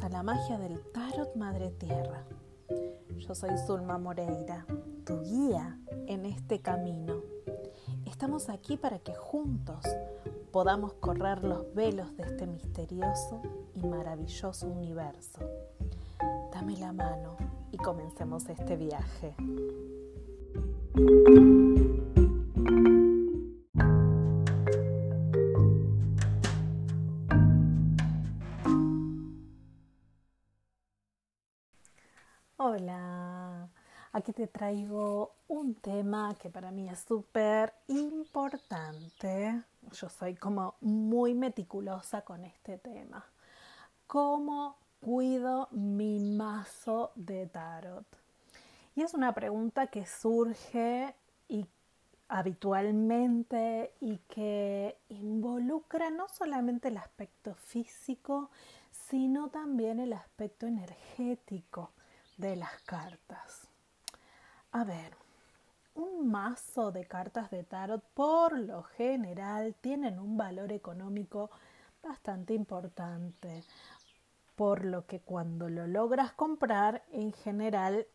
A la magia del Tarot Madre Tierra. Yo soy Zulma Moreira, tu guía en este camino. Estamos aquí para que juntos podamos correr los velos de este misterioso y maravilloso universo. Dame la mano y comencemos este viaje. Hola, aquí te traigo un tema que para mí es súper importante. Yo soy como muy meticulosa con este tema. ¿Cómo cuido mi mazo de tarot? Y es una pregunta que surge y habitualmente y que involucra no solamente el aspecto físico, sino también el aspecto energético de las cartas. A ver, un mazo de cartas de tarot por lo general tienen un valor económico bastante importante, por lo que cuando lo logras comprar, en general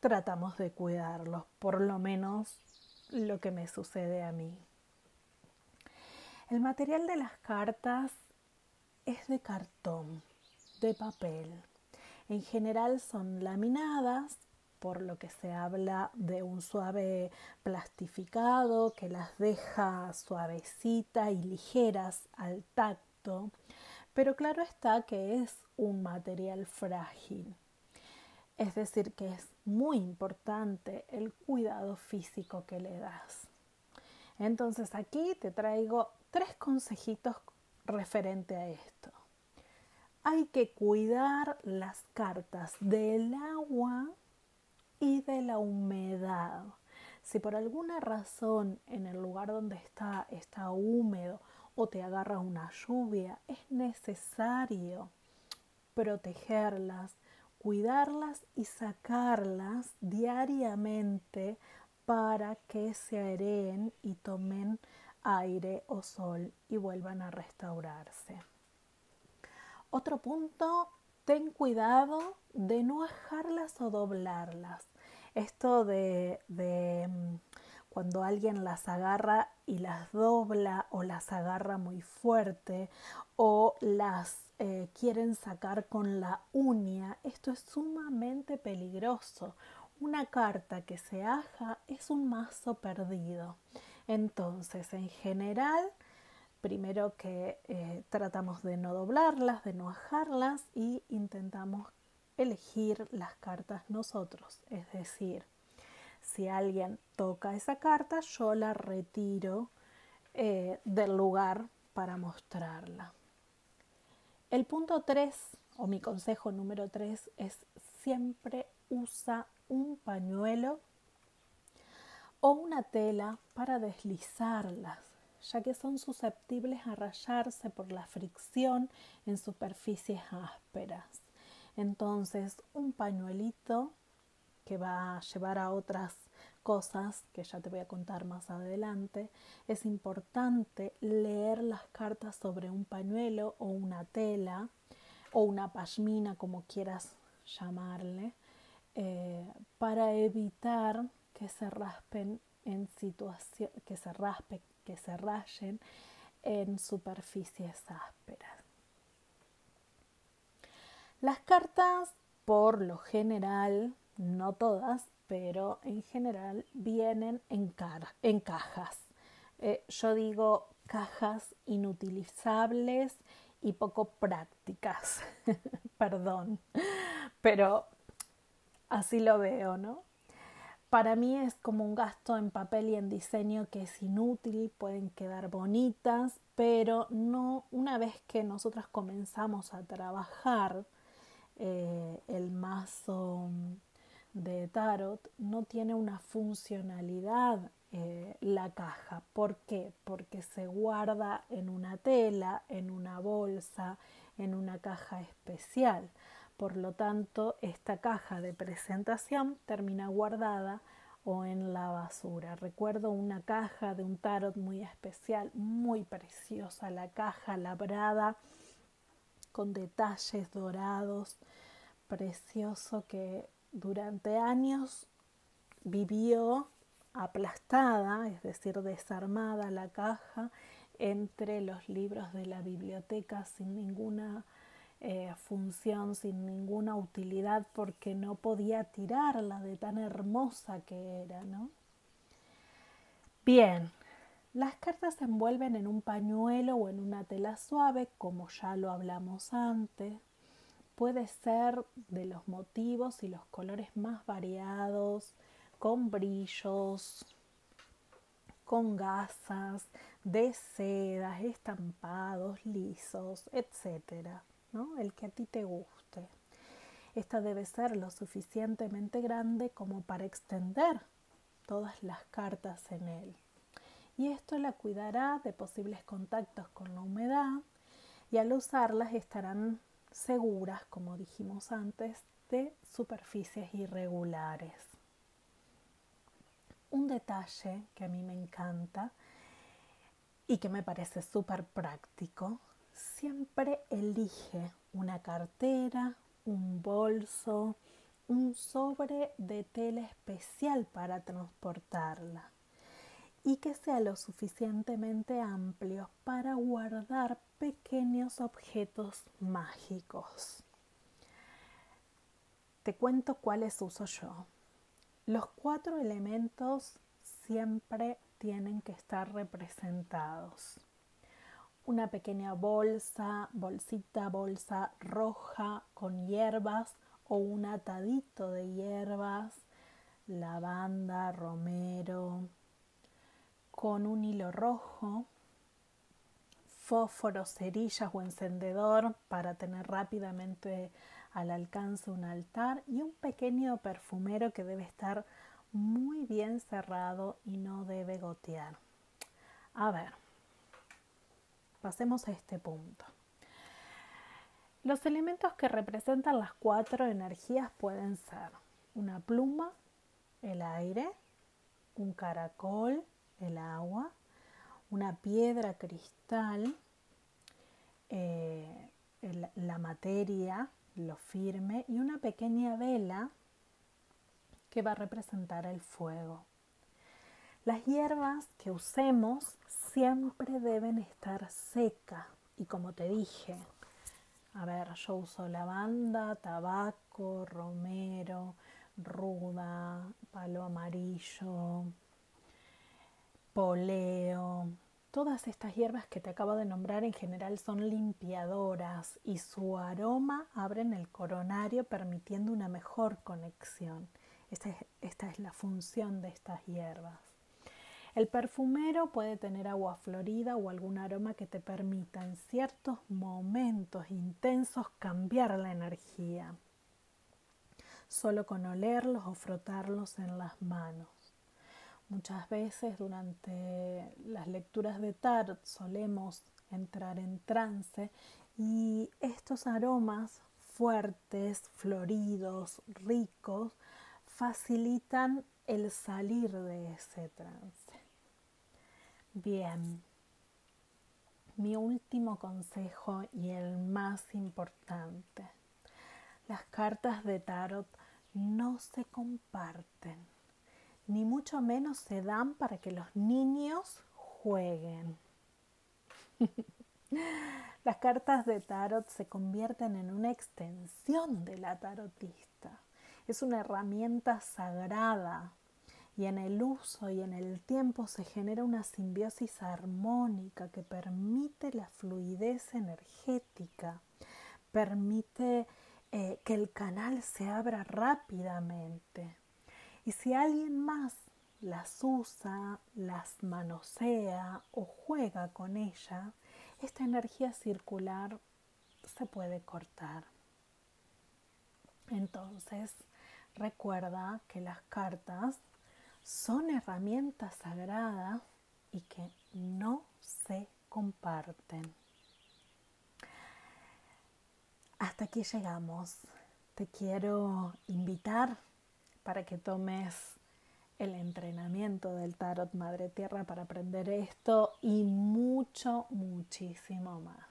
tratamos de cuidarlos, por lo menos lo que me sucede a mí. El material de las cartas es de cartón, de papel. En general son laminadas, por lo que se habla de un suave plastificado que las deja suavecita y ligeras al tacto, pero claro está que es un material frágil. Es decir, que es muy importante el cuidado físico que le das. Entonces aquí te traigo tres consejitos referente a esto hay que cuidar las cartas del agua y de la humedad. Si por alguna razón en el lugar donde está está húmedo o te agarra una lluvia, es necesario protegerlas, cuidarlas y sacarlas diariamente para que se aereen y tomen aire o sol y vuelvan a restaurarse. Otro punto, ten cuidado de no ajarlas o doblarlas. Esto de, mm, cuando alguien las agarra y las dobla o las agarra muy fuerte o las eh, quieren sacar con la uña, esto es sumamente peligroso. Una carta que se aja es un mazo perdido. Entonces, en general, primero que eh, tratamos de no doblarlas, de no ajarlas y intentamos elegir las cartas nosotros. Es decir, si alguien toca esa carta, yo la retiro eh, del lugar para mostrarla. El punto 3 o mi consejo número 3 es siempre usa un pañuelo o una tela para deslizarlas ya que son susceptibles a rayarse por la fricción en superficies ásperas. Entonces, un pañuelito que va a llevar a otras cosas que ya te voy a contar más adelante, es importante leer las cartas sobre un pañuelo o una tela o una pashmina, como quieras llamarle, eh, para evitar que se raspen en situación, que se raspe que se rayen en superficies ásperas. Las cartas, por lo general, no todas, pero en general vienen en, en cajas. Eh, yo digo cajas inutilizables y poco prácticas. Perdón, pero así lo veo, ¿no? Para mí es como un gasto en papel y en diseño que es inútil, pueden quedar bonitas, pero no una vez que nosotras comenzamos a trabajar eh, el mazo de tarot, no tiene una funcionalidad eh, la caja. ¿Por qué? Porque se guarda en una tela, en una bolsa, en una caja especial. Por lo tanto, esta caja de presentación termina guardada o en la basura. Recuerdo una caja de un tarot muy especial, muy preciosa, la caja labrada con detalles dorados, precioso que durante años vivió aplastada, es decir, desarmada la caja entre los libros de la biblioteca sin ninguna eh, función, sin ninguna utilidad, porque no podía tirarla de tan hermosa que era, ¿no? Bien, las cartas se envuelven en un pañuelo o en una tela suave, como ya lo hablamos antes. Puede ser de los motivos y los colores más variados, con brillos, con gasas, de sedas, estampados, lisos, etcétera, El que a ti te guste. Esta debe ser lo suficientemente grande como para extender todas las cartas en él. Y esto la cuidará de posibles contactos con la humedad y al usarlas estarán seguras, como dijimos antes, de superficies irregulares. Un detalle que a mí me encanta y que me parece súper práctico, siempre elige una cartera, un bolso, un sobre de tela especial para transportarla y que sea lo suficientemente amplio para guardar pequeños objetos mágicos. Te cuento cuáles uso yo. Los cuatro elementos siempre tienen que estar representados. Una pequeña bolsa, bolsita, bolsa roja con hierbas o un atadito de hierbas, lavanda, romero, con un hilo rojo, fósforo, cerillas o encendedor para tener rápidamente al alcance un altar y un pequeño perfumero que debe estar muy bien cerrado y no debe gotear. A ver, pasemos a este punto. Los elementos que representan las cuatro energías pueden ser una pluma, el aire, un caracol, el agua, una piedra cristal, eh, la materia, lo firme y una pequeña vela que va a representar el fuego. Las hierbas que usemos siempre deben estar secas y como te dije, a ver, yo uso lavanda, tabaco, romero, ruda, palo amarillo, poleo. Todas estas hierbas que te acabo de nombrar en general son limpiadoras y su aroma abren el coronario permitiendo una mejor conexión. Esta es, la función de estas hierbas. El perfumero puede tener agua florida o algún aroma que te permita en ciertos momentos intensos cambiar la energía, solo con olerlos o frotarlos en las manos. Muchas veces durante las lecturas de tarot solemos entrar en trance y estos aromas fuertes, floridos, ricos, facilitan el salir de ese trance. Bien, mi último consejo y el más importante. Las cartas de tarot no se comparten, ni mucho menos se dan para que los niños jueguen. Las cartas de tarot se convierten en una extensión de la tarotista es una herramienta sagrada y en el uso y en el tiempo se genera una simbiosis armónica que permite la fluidez energética, permite eh, que el canal se abra rápidamente. Y si alguien más las usa, las manosea o juega con ella, esta energía circular se puede cortar. Entonces, Recuerda que las cartas son herramientas sagradas y que no se comparten. Hasta aquí llegamos. Te quiero invitar para que tomes el entrenamiento del tarot Madre Tierra para aprender esto y mucho, muchísimo más.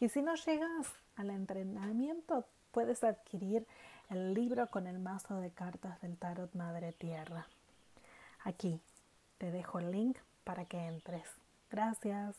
Y si no llegas al entrenamiento, puedes adquirir el libro con el mazo de cartas del Tarot Madre Tierra. Aquí te dejo el link para que entres. Gracias.